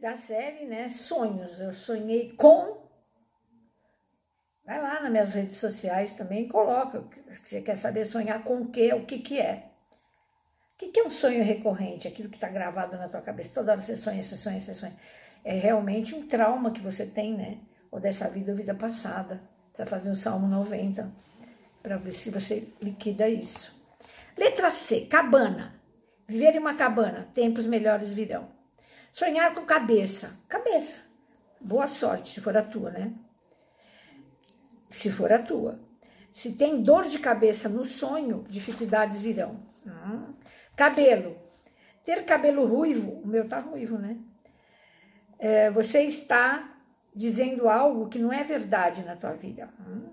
da série, né? Sonhos. Eu sonhei com. Vai lá nas minhas redes sociais também e coloca. Você quer saber sonhar com o quê? O que, que é? O que, que é um sonho recorrente? Aquilo que está gravado na tua cabeça. Toda hora você sonha, você sonha, você sonha. É realmente um trauma que você tem, né? Ou dessa vida ou vida passada. Você fazer o Salmo 90 para ver se você liquida isso. Letra C, cabana. Viver em uma cabana, tempos melhores virão. Sonhar com cabeça. Cabeça. Boa sorte, se for a tua, né? Se for a tua. Se tem dor de cabeça no sonho, dificuldades virão. Hum. Cabelo. Ter cabelo ruivo, o meu tá ruivo, né? É, você está dizendo algo que não é verdade na tua vida. Hum.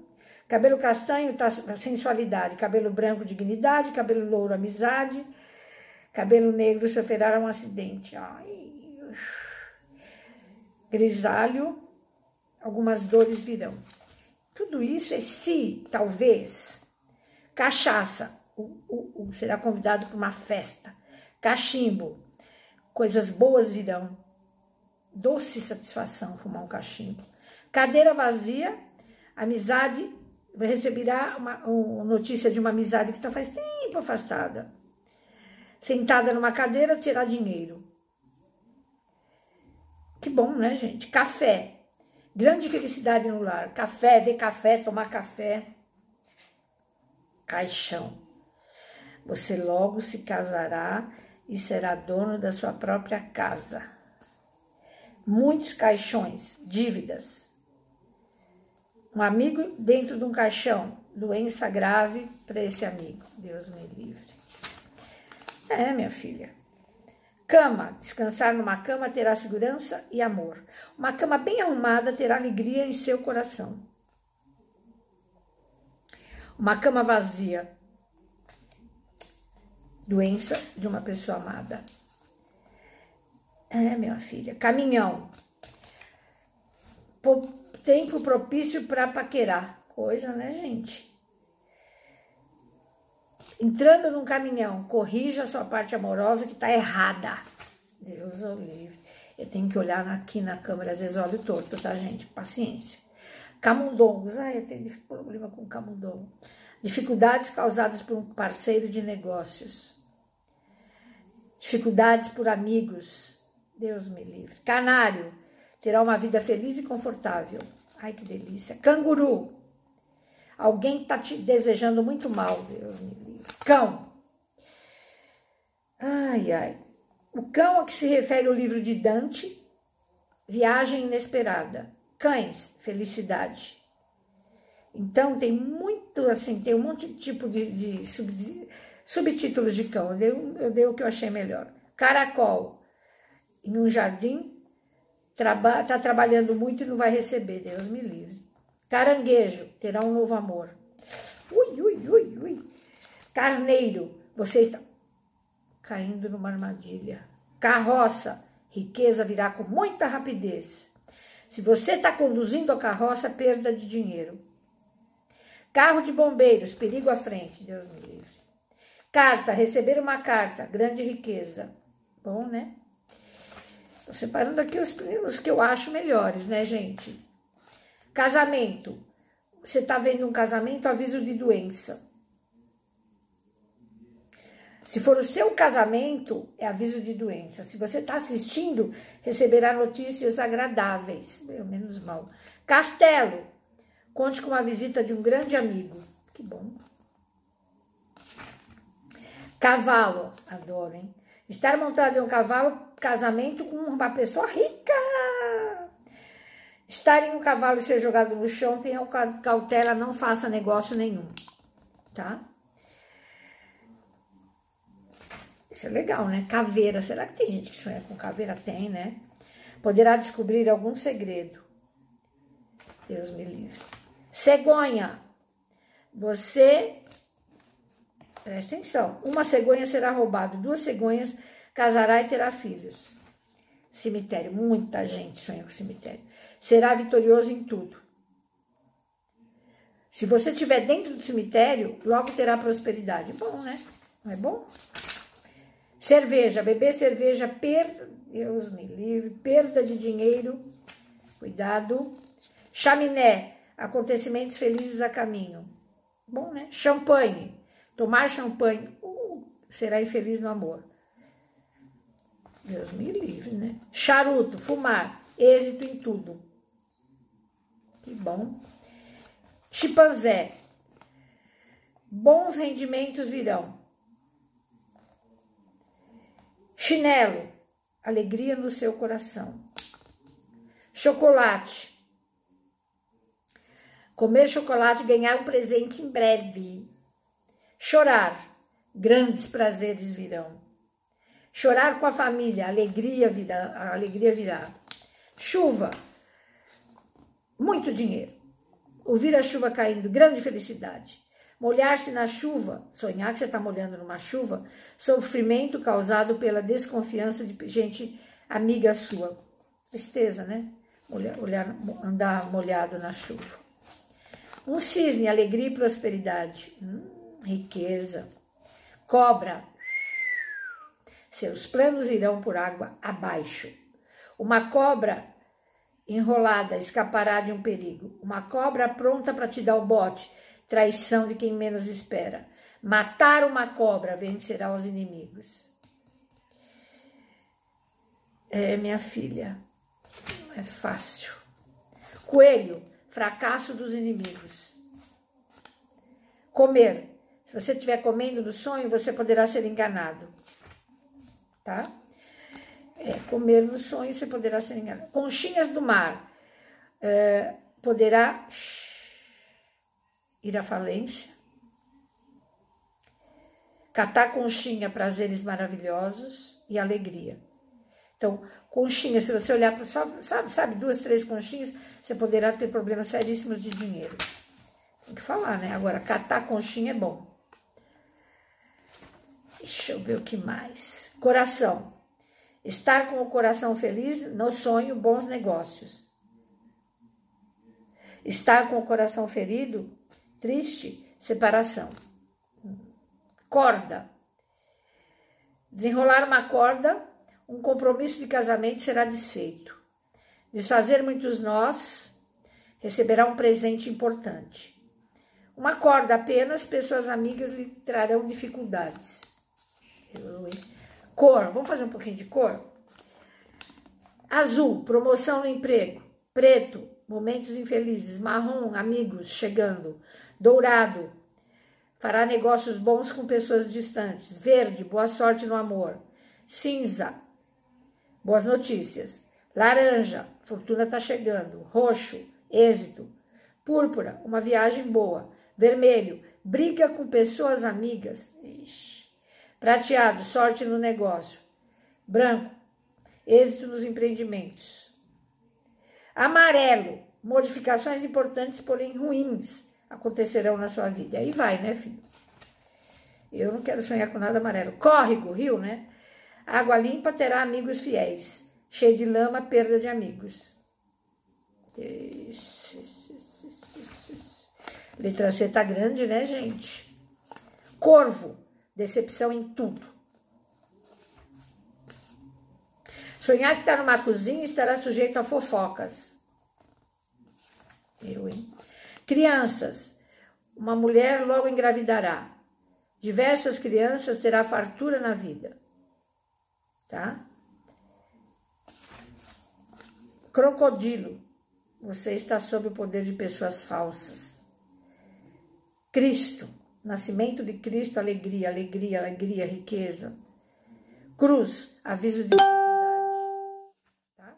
Cabelo castanho tá sensualidade, cabelo branco dignidade, cabelo louro amizade, cabelo negro sofrerá um acidente. Ai, grisalho, algumas dores virão. Tudo isso é se, talvez, cachaça, o, o, o, será convidado para uma festa, cachimbo, coisas boas virão, doce satisfação fumar um cachimbo. Cadeira vazia, amizade, receberá uma, uma notícia de uma amizade que está faz tempo afastada. Sentada numa cadeira, tirar dinheiro. Que bom, né, gente? Café. Grande felicidade no lar. Café, ver café, tomar café. Caixão. Você logo se casará e será dono da sua própria casa. Muitos caixões, dívidas. Um amigo dentro de um caixão, doença grave para esse amigo. Deus me livre. É, minha filha. Cama, descansar numa cama terá segurança e amor. Uma cama bem arrumada terá alegria em seu coração. Uma cama vazia, doença de uma pessoa amada. É, minha filha. Caminhão, tempo propício para paquerar. Coisa, né, gente? Entrando num caminhão, corrija a sua parte amorosa que está errada. Deus o livre. Eu tenho que olhar aqui na câmera, às vezes olho torto, tá, gente? Paciência. Camundongos. Ah, eu tenho problema com camundongo. Dificuldades causadas por um parceiro de negócios. Dificuldades por amigos. Deus me livre. Canário. Terá uma vida feliz e confortável. Ai, que delícia. Canguru. Alguém está te desejando muito mal. Deus me livre. Cão. Ai, ai. O cão a que se refere o livro de Dante, Viagem Inesperada. Cães, felicidade. Então, tem muito, assim, tem um monte de tipo de, de, sub, subtítulos de cão. Eu dei, eu dei o que eu achei melhor. Caracol, em um jardim, traba, tá trabalhando muito e não vai receber, Deus me livre. Caranguejo, terá um novo amor. Ui, ui, ui, ui. Carneiro, você está caindo numa armadilha. Carroça, riqueza virá com muita rapidez. Se você está conduzindo a carroça, perda de dinheiro. Carro de bombeiros, perigo à frente, Deus me livre. Carta, receber uma carta, grande riqueza. Bom, né? Estou separando aqui os, os que eu acho melhores, né, gente? Casamento. Você está vendo um casamento, aviso de doença. Se for o seu casamento, é aviso de doença. Se você está assistindo, receberá notícias agradáveis, pelo menos mal. Castelo, conte com a visita de um grande amigo. Que bom. Cavalo, adoro, hein? Estar montado em um cavalo, casamento com uma pessoa rica. Estar em um cavalo e ser jogado no chão, tenha cautela, não faça negócio nenhum, tá? Isso é legal, né? Caveira. Será que tem gente que sonha com caveira? Tem, né? Poderá descobrir algum segredo. Deus me livre. Cegonha. Você. Presta atenção. Uma cegonha será roubada. Duas cegonhas casará e terá filhos. Cemitério. Muita gente sonha com cemitério. Será vitorioso em tudo. Se você estiver dentro do cemitério, logo terá prosperidade. Bom, né? Não é bom? Cerveja, beber cerveja per, Deus me livre. Perda de dinheiro, cuidado. Chaminé, acontecimentos felizes a caminho. Bom, né? Champanhe, tomar champanhe, uh, será infeliz no amor. Deus me livre, né? Charuto, fumar, êxito em tudo. Que bom. Chimpanzé, bons rendimentos virão. Chinelo, alegria no seu coração. Chocolate, comer chocolate ganhar um presente em breve. Chorar, grandes prazeres virão. Chorar com a família, alegria virá, alegria virá. Chuva, muito dinheiro. Ouvir a chuva caindo, grande felicidade. Molhar-se na chuva, sonhar que você está molhando numa chuva, sofrimento causado pela desconfiança de gente amiga sua. Tristeza, né? Olhar, olhar, andar molhado na chuva. Um cisne, alegria e prosperidade. Hum, riqueza. Cobra. Seus planos irão por água abaixo. Uma cobra enrolada escapará de um perigo. Uma cobra pronta para te dar o bote. Traição de quem menos espera. Matar uma cobra vencerá os inimigos. É, minha filha, é fácil. Coelho, fracasso dos inimigos. Comer. Se você estiver comendo no sonho, você poderá ser enganado. Tá? É, comer no sonho, você poderá ser enganado. Conchinhas do mar. É, poderá ir à falência. Catar conchinha, prazeres maravilhosos e alegria. Então, conchinha, se você olhar para sabe, sabe, duas, três conchinhas, você poderá ter problemas seríssimos de dinheiro. Tem que falar, né? Agora, catar conchinha é bom. Deixa eu ver o que mais. Coração. Estar com o coração feliz, no sonho, bons negócios. Estar com o coração ferido, triste, separação. Corda. Desenrolar uma corda um compromisso de casamento será desfeito. Desfazer muitos nós, receberá um presente importante. Uma corda apenas, pessoas amigas lhe trarão dificuldades. Cor, vamos fazer um pouquinho de cor? Azul, promoção no emprego. Preto, momentos infelizes. Marrom, amigos chegando. Dourado, fará negócios bons com pessoas distantes. Verde, boa sorte no amor. Cinza, Boas notícias. Laranja, fortuna está chegando. Roxo, êxito. Púrpura, uma viagem boa. Vermelho, briga com pessoas amigas. Ixi. Prateado, sorte no negócio. Branco, êxito nos empreendimentos. Amarelo, modificações importantes, porém ruins, acontecerão na sua vida. Aí vai, né, filho? Eu não quero sonhar com nada amarelo. Córrego, rio, né? Água limpa terá amigos fiéis. Cheio de lama, perda de amigos. Letra C tá grande, né, gente? Corvo, decepção em tudo. Sonhar que está numa cozinha estará sujeito a fofocas. Eu, hein? Crianças, uma mulher logo engravidará. Diversas crianças terá fartura na vida tá? Crocodilo, você está sob o poder de pessoas falsas. Cristo, nascimento de Cristo, alegria, alegria, alegria, riqueza. Cruz, aviso de dificuldade. Tá?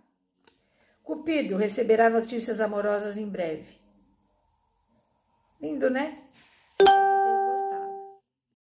Cupido, receberá notícias amorosas em breve. Lindo, né?